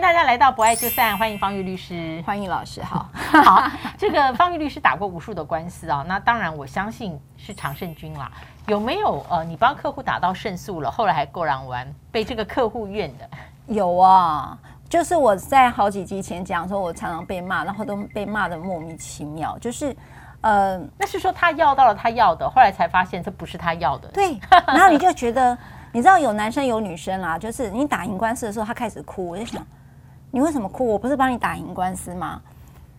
迎大家来到《不爱就散》，欢迎方玉律师，欢迎老师，好 好。这个方玉律师打过无数的官司啊，那当然我相信是常胜军啦。有没有呃，你帮客户打到胜诉了，后来还过让完，被这个客户怨的？有啊，就是我在好几集前讲说，我常常被骂，然后都被骂的莫名其妙，就是。呃，那是说他要到了他要的，后来才发现这不是他要的。对，然后你就觉得，你知道有男生有女生啦，就是你打赢官司的时候，他开始哭，我就想，你为什么哭？我不是帮你打赢官司吗？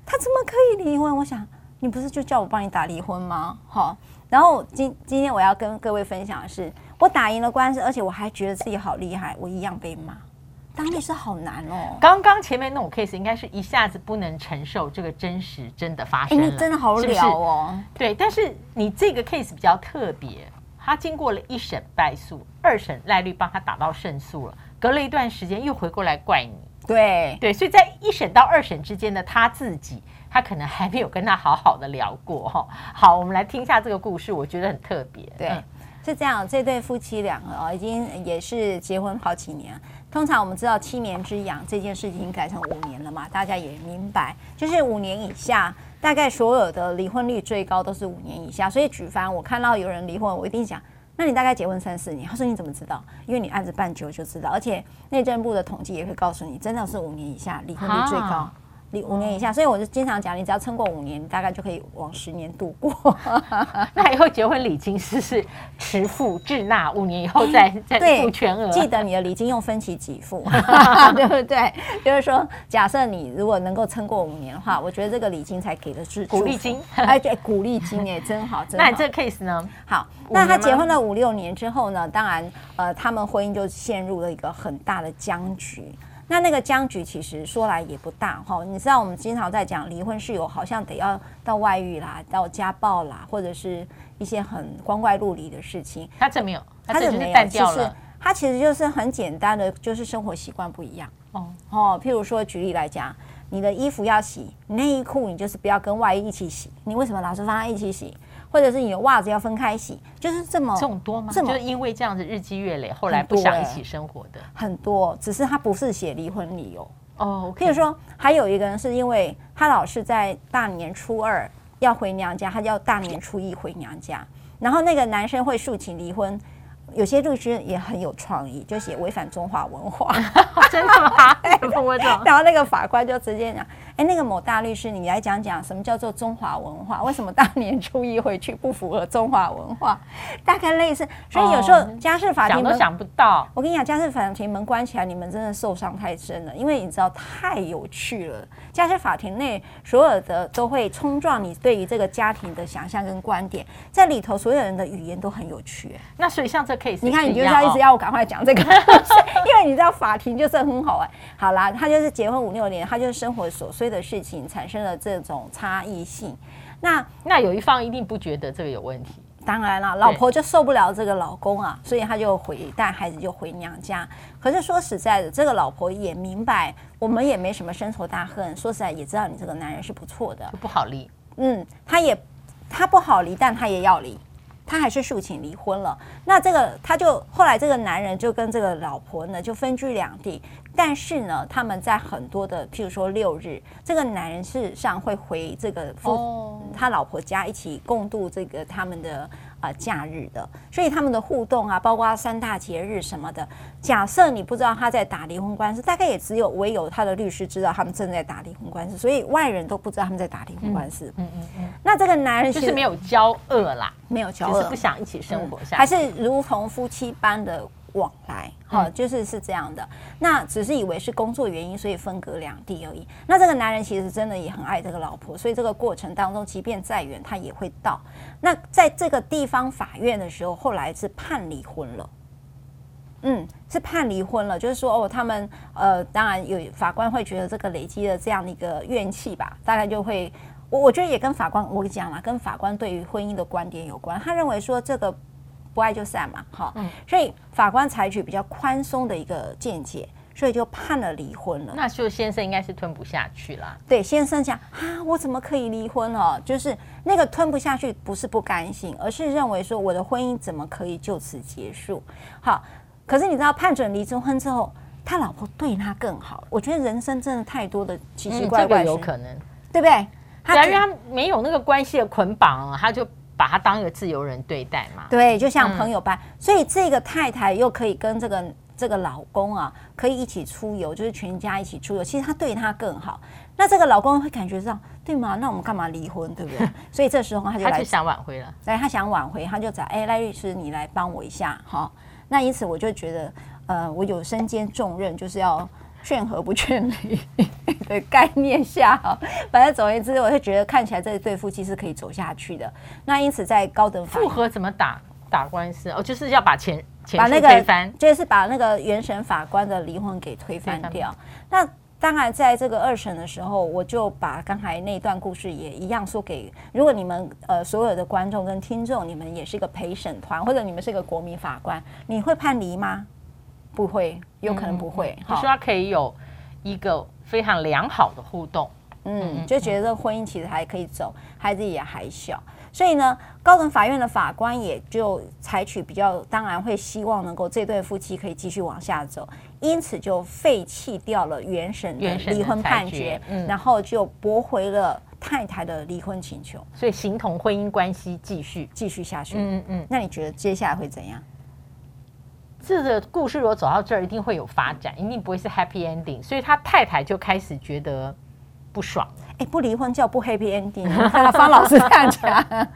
他怎么可以离婚？我想，你不是就叫我帮你打离婚吗？好，然后今今天我要跟各位分享的是，我打赢了官司，而且我还觉得自己好厉害，我一样被骂。当律师好难哦！刚刚前面那种 case 应该是一下子不能承受这个真实真的发生真的好了哦。对，但是你这个 case 比较特别，他经过了一审败诉，二审赖律帮他打到胜诉了，隔了一段时间又回过来怪你。对对，所以在一审到二审之间呢他自己，他可能还没有跟他好好的聊过哈。好，我们来听一下这个故事，我觉得很特别。对，嗯、是这样，这对夫妻两个哦，已经也是结婚好几年。通常我们知道七年之痒这件事情改成五年了嘛，大家也明白，就是五年以下，大概所有的离婚率最高都是五年以下。所以举凡我看到有人离婚，我一定讲，那你大概结婚三四年？他说你怎么知道？因为你案子办久就知道，而且内政部的统计也会告诉你，真的是五年以下离婚率最高。离五年以下，所以我就经常讲，你只要撑过五年，大概就可以往十年度过。那以后结婚礼金是是迟付滞纳，五年以后再 再付全额。记得你的礼金用分期给付，对不对？就是说，假设你如果能够撑过五年的话，我觉得这个礼金才给的是鼓励金。哎，对，鼓励金哎，真好，真好。那你这个 case 呢？好，那他结婚了五六年之后呢？当然，呃，他们婚姻就陷入了一个很大的僵局。那那个僵局其实说来也不大哈，你知道我们经常在讲离婚是有好像得要到外遇啦，到家暴啦，或者是一些很光怪陆离的事情。他这没有，他这没有，其实他其实就是很简单的，就是生活习惯不一样。哦哦，譬如说举例来讲，你的衣服要洗，内衣裤你就是不要跟外衣一起洗，你为什么老是放在一起洗？或者是你的袜子要分开洗，就是这么这种多吗？这么就是因为这样子日积月累，后来不想一起生活的很多，只是他不是写离婚理由哦。譬如说，还有一个人是因为他老是在大年初二要回娘家，他要大年初一回娘家，然后那个男生会诉请离婚。有些律师也很有创意，就写违反中华文化，真的吗？然后那个法官就直接讲：“哎，那个某大律师，你来讲讲什么叫做中华文化？为什么大年初一回去不符合中华文化？大概类似。所以有时候家事法庭想都想不到。我跟你讲，家事法庭门关起来，你们真的受伤太深了，因为你知道太有趣了。家事法庭内所有的都会冲撞你对于这个家庭的想象跟观点，在里头所有人的语言都很有趣。那所以像这。你看，你就是要一直要我赶快讲这个，因为你知道法庭就是很好玩。好啦，他就是结婚五六年，他就是生活琐碎的事情产生了这种差异性。那那有一方一定不觉得这个有问题，当然了，老婆就受不了这个老公啊，所以他就回带孩子就回娘家。可是说实在的，这个老婆也明白，我们也没什么深仇大恨。说实在，也知道你这个男人是不错的，不好离。嗯，他也他不好离，但他也要离。他还是诉请离婚了，那这个他就后来这个男人就跟这个老婆呢就分居两地，但是呢他们在很多的譬如说六日，这个男人事实上会回这个夫他老婆家一起共度这个他们的。啊、呃，假日的，所以他们的互动啊，包括三大节日什么的。假设你不知道他在打离婚官司，大概也只有唯有他的律师知道他们正在打离婚官司，所以外人都不知道他们在打离婚官司。嗯嗯嗯。那这个男人就是没有交恶啦，没有交恶，就是不想一起生活下去，还是如同夫妻般的。往来，好，就是是这样的。那只是以为是工作原因，所以分隔两地而已。那这个男人其实真的也很爱这个老婆，所以这个过程当中，即便再远，他也会到。那在这个地方法院的时候，后来是判离婚了。嗯，是判离婚了，就是说哦，他们呃，当然有法官会觉得这个累积的这样的一个怨气吧，大概就会，我我觉得也跟法官我讲了，跟法官对于婚姻的观点有关。他认为说这个。不爱就散嘛，好，所以法官采取比较宽松的一个见解，所以就判了离婚了。那就先生应该是吞不下去啦。对，先生讲啊，我怎么可以离婚哦？就是那个吞不下去，不是不甘心，而是认为说我的婚姻怎么可以就此结束？好，可是你知道判准离婚之后，他老婆对他更好。我觉得人生真的太多的奇奇怪怪，嗯这个、有可能，对不对？他对啊，因为他没有那个关系的捆绑，啊他就把他当一个自由人对待嘛。对，就像朋友般。嗯、所以这个太太又可以跟这个这个老公啊，可以一起出游，就是全家一起出游。其实他对他更好，那这个老公会感觉到，对吗？那我们干嘛离婚，对不对？所以这时候他就来他就想挽回了。对，他想挽回，他就找哎赖律师，你来帮我一下哈。那因此我就觉得，呃，我有身兼重任，就是要。劝和不劝离的概念下，反正总而言之，我会觉得看起来这对夫妻是可以走下去的。那因此，在高等法复合怎么打打官司？哦，就是要把前前把那个推翻，就是把那个原审法官的离婚给推翻掉。那当然，在这个二审的时候，我就把刚才那段故事也一样说给，如果你们呃所有的观众跟听众，你们也是一个陪审团，或者你们是一个国民法官，你会判离吗？不会，有可能不会。就是他可以有一个非常良好的互动，嗯，就觉得婚姻其实还可以走，孩子也还小，所以呢，高等法院的法官也就采取比较，当然会希望能够这对夫妻可以继续往下走，因此就废弃掉了原审的离婚判决，嗯，然后就驳回了太太的离婚请求，所以形同婚姻关系继续继续下去。嗯嗯，那你觉得接下来会怎样？这个故事如果走到这儿，一定会有发展，一定不会是 happy ending。所以他太太就开始觉得不爽。哎，不离婚叫不 happy ending。看到方老师这样讲，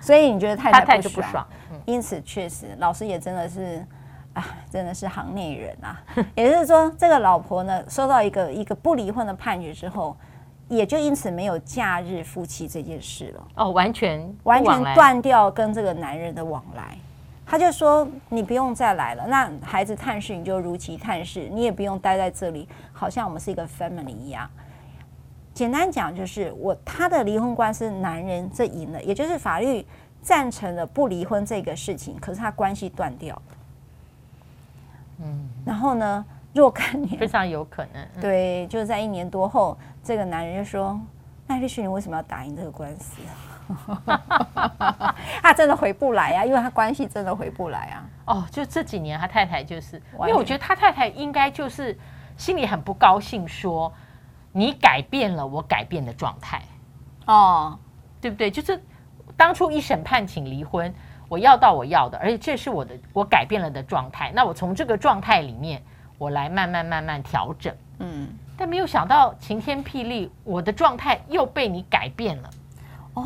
所以你觉得太太不爽？不爽。因此，确实，老师也真的是啊，真的是行内人啊。也就是说，这个老婆呢，收到一个一个不离婚的判决之后，也就因此没有假日夫妻这件事了。哦，完全完全断掉跟这个男人的往来。他就说：“你不用再来了，那孩子探视你就如期探视，你也不用待在这里，好像我们是一个 family 一样。简单讲就是，我他的离婚官司男人这赢了，也就是法律赞成了不离婚这个事情，可是他关系断掉了。嗯，然后呢，若干年非常有可能，对，就是在一年多后，这个男人就说：‘那律师，你为什么要打赢这个官司？’” 他真的回不来呀、啊，因为他关系真的回不来啊。哦，就这几年他太太就是，因为我觉得他太太应该就是心里很不高兴，说你改变了我改变的状态，哦，对不对？就是当初一审判请离婚，我要到我要的，而且这是我的我改变了的状态。那我从这个状态里面，我来慢慢慢慢调整。嗯，但没有想到晴天霹雳，我的状态又被你改变了。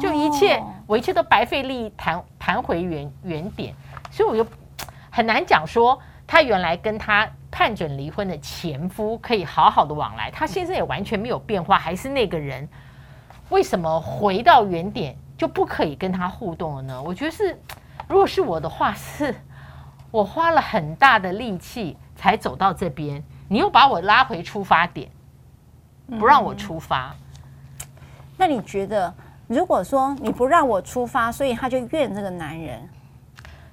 就一切，我一切都白费力弹弹回原原点，所以我就很难讲说他原来跟他判准离婚的前夫可以好好的往来，他先生也完全没有变化，还是那个人，为什么回到原点就不可以跟他互动了呢？我觉得是，如果是我的话，是我花了很大的力气才走到这边，你又把我拉回出发点，不让我出发，嗯，那你觉得？如果说你不让我出发，所以他就怨这个男人。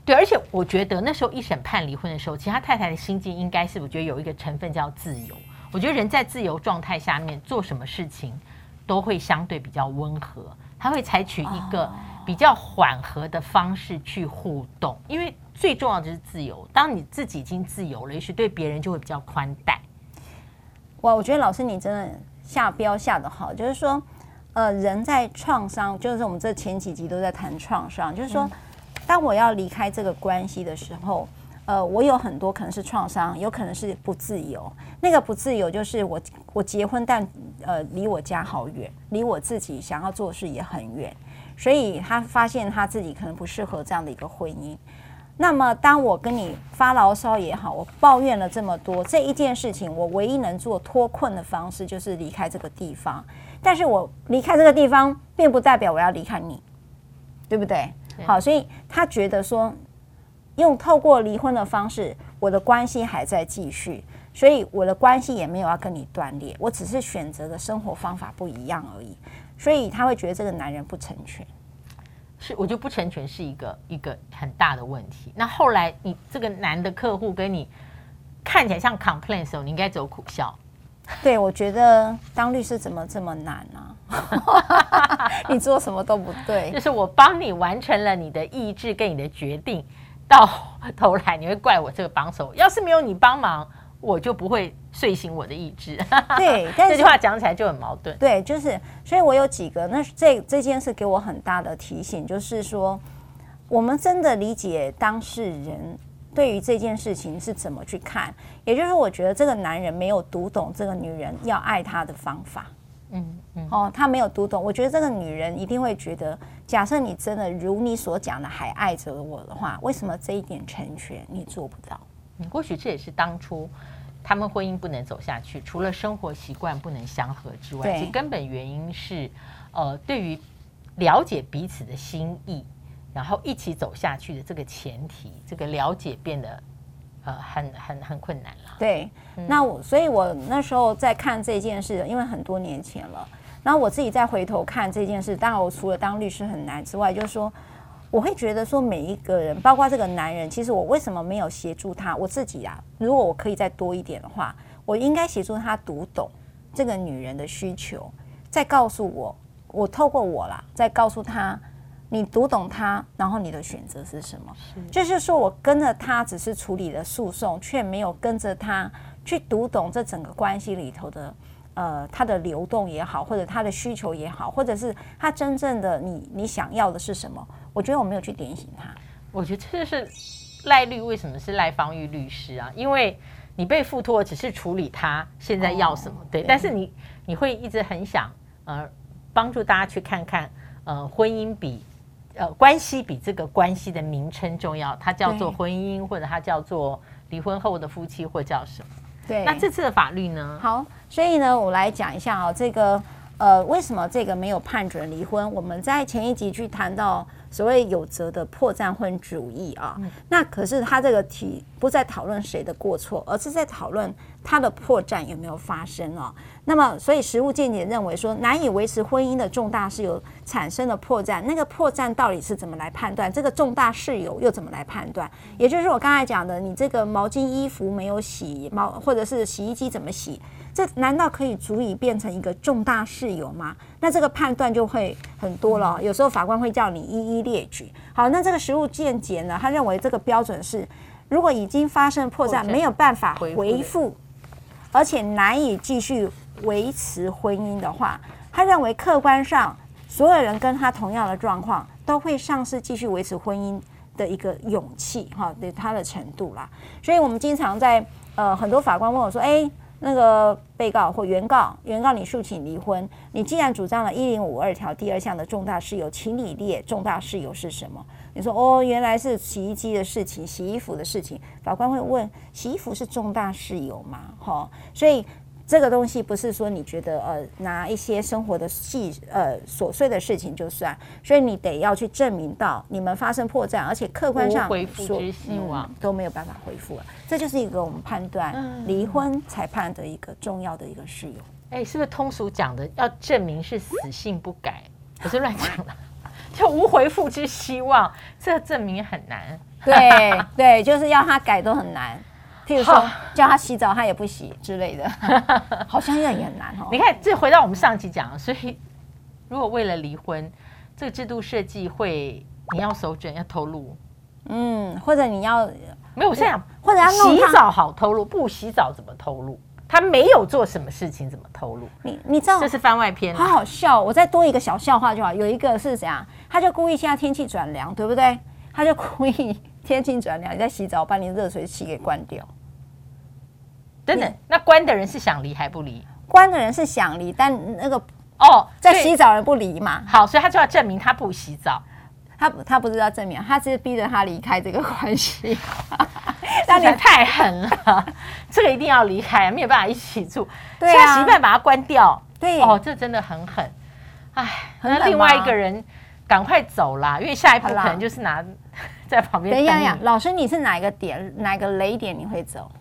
对，而且我觉得那时候一审判离婚的时候，其实他太太的心境应该是，我觉得有一个成分叫自由。我觉得人在自由状态下面做什么事情都会相对比较温和，他会采取一个比较缓和的方式去互动，因为最重要的就是自由。当你自己已经自由了，也许对别人就会比较宽待。哇，我觉得老师你真的下标下的好，就是说。呃，人在创伤，就是我们这前几集都在谈创伤，就是说，当我要离开这个关系的时候，呃，我有很多可能是创伤，有可能是不自由。那个不自由就是我我结婚，但呃离我家好远，离我自己想要做的事也很远，所以他发现他自己可能不适合这样的一个婚姻。那么，当我跟你发牢骚也好，我抱怨了这么多，这一件事情，我唯一能做脱困的方式就是离开这个地方。但是我离开这个地方，并不代表我要离开你，对不对？好，所以他觉得说，用透过离婚的方式，我的关系还在继续，所以我的关系也没有要跟你断裂，我只是选择的生活方法不一样而已。所以他会觉得这个男人不成全，是我觉得不成全是一个一个很大的问题。那后来你这个男的客户跟你看起来像 complain 的时候，你应该走苦笑。对，我觉得当律师怎么这么难呢？你做什么都不对，就是我帮你完成了你的意志跟你的决定，到头来你会怪我这个帮手。要是没有你帮忙，我就不会睡醒我的意志。对，但这句话讲起来就很矛盾。对，就是，所以我有几个，那这这件事给我很大的提醒，就是说，我们真的理解当事人对于这件事情是怎么去看，也就是我觉得这个男人没有读懂这个女人要爱他的方法。嗯嗯，哦，他没有读懂，我觉得这个女人一定会觉得，假设你真的如你所讲的还爱着我的话，为什么这一点成全你做不到？或许这也是当初他们婚姻不能走下去，除了生活习惯不能相合之外，其根本原因是，呃，对于了解彼此的心意，然后一起走下去的这个前提，这个了解变得呃很很很困难了。对，那我所以，我那时候在看这件事，因为很多年前了，然后我自己再回头看这件事，当然我除了当律师很难之外，就是说。我会觉得说，每一个人，包括这个男人，其实我为什么没有协助他？我自己啊，如果我可以再多一点的话，我应该协助他读懂这个女人的需求，再告诉我，我透过我啦，再告诉他，你读懂他，然后你的选择是什么？是就是说我跟着他只是处理了诉讼，却没有跟着他去读懂这整个关系里头的。呃，他的流动也好，或者他的需求也好，或者是他真正的你你想要的是什么？我觉得我没有去点醒他。我觉得这是赖律为什么是赖芳玉律师啊？因为你被付托只是处理他现在要什么，哦、对，对。但是你你会一直很想呃帮助大家去看看呃婚姻比呃关系比这个关系的名称重要，它叫做婚姻，或者它叫做离婚后的夫妻，或叫什么？对。那这次的法律呢？好。所以呢，我来讲一下啊、哦，这个呃，为什么这个没有判准离婚？我们在前一集去谈到所谓有责的破绽婚主义啊，嗯、那可是他这个题不在讨论谁的过错，而是在讨论他的破绽有没有发生哦。那么，所以实务见解认为说，难以维持婚姻的重大事由产生的破绽，那个破绽到底是怎么来判断？这个重大事由又怎么来判断？也就是我刚才讲的，你这个毛巾、衣服没有洗，毛或者是洗衣机怎么洗？这难道可以足以变成一个重大事由吗？那这个判断就会很多了。有时候法官会叫你一一列举。好，那这个实务见解呢？他认为这个标准是，如果已经发生破绽，没有办法回复，而且难以继续维持婚姻的话，他认为客观上所有人跟他同样的状况，都会丧失继续维持婚姻的一个勇气，哈，对他的程度啦。所以我们经常在呃，很多法官问我说，哎。那个被告或原告，原告你诉请离婚，你既然主张了一零五二条第二项的重大事由，请你列重大事由是什么？你说哦，原来是洗衣机的事情，洗衣服的事情。法官会问，洗衣服是重大事由吗？哈，所以。这个东西不是说你觉得呃拿一些生活的细呃琐碎的事情就算，所以你得要去证明到你们发生破绽，而且客观上恢复之希望、嗯、都没有办法恢复了。这就是一个我们判断离婚裁判的一个重要的一个事由。哎，是不是通俗讲的要证明是死性不改？不是乱讲的，就无回复之希望，这个证明很难。对对，就是要他改都很难。譬如说叫他洗澡，他也不洗之类的，好像也很难哦。你看，这回到我们上集讲，所以如果为了离婚，这个制度设计会你要手卷要透露，嗯，或者你要没有我现在讲，或者要洗澡好透露，不洗澡怎么透露？他没有做什么事情怎么透露？你你知道这是番外篇，好好笑。我再多一个小笑话就好。有一个是怎样？他就故意现在天气转凉，对不对？他就故意天气转凉，你在洗澡，把你热水器给关掉。等等，那关的人是想离还不离？关的人是想离，但那个哦，在洗澡人不离嘛。好，所以他就要证明他不洗澡。他他不是要证明，他是逼着他离开这个关系。那你太狠了，这个一定要离开，没有办法一起住。对啊，洗办把它关掉。对哦，这真的很狠。哎，那另外一个人赶快走啦，因为下一步可能就是拿在旁边。等一下，老师，你是哪一个点，哪个雷点你会走？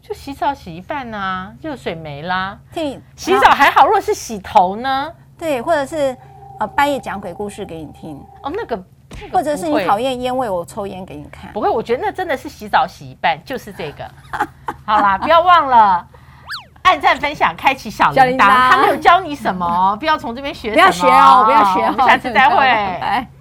就洗澡洗一半啊，热水没啦。对，洗澡还好，如果是洗头呢？对，或者是呃半夜讲鬼故事给你听哦，那个，那个、或者是你讨厌烟味，我抽烟给你看。不会，我觉得那真的是洗澡洗一半，就是这个。好啦，不要忘了按赞、分享、开启小铃铛。他没有教你什么，不要从这边学什么，不要学哦，不要学哦。下次再会。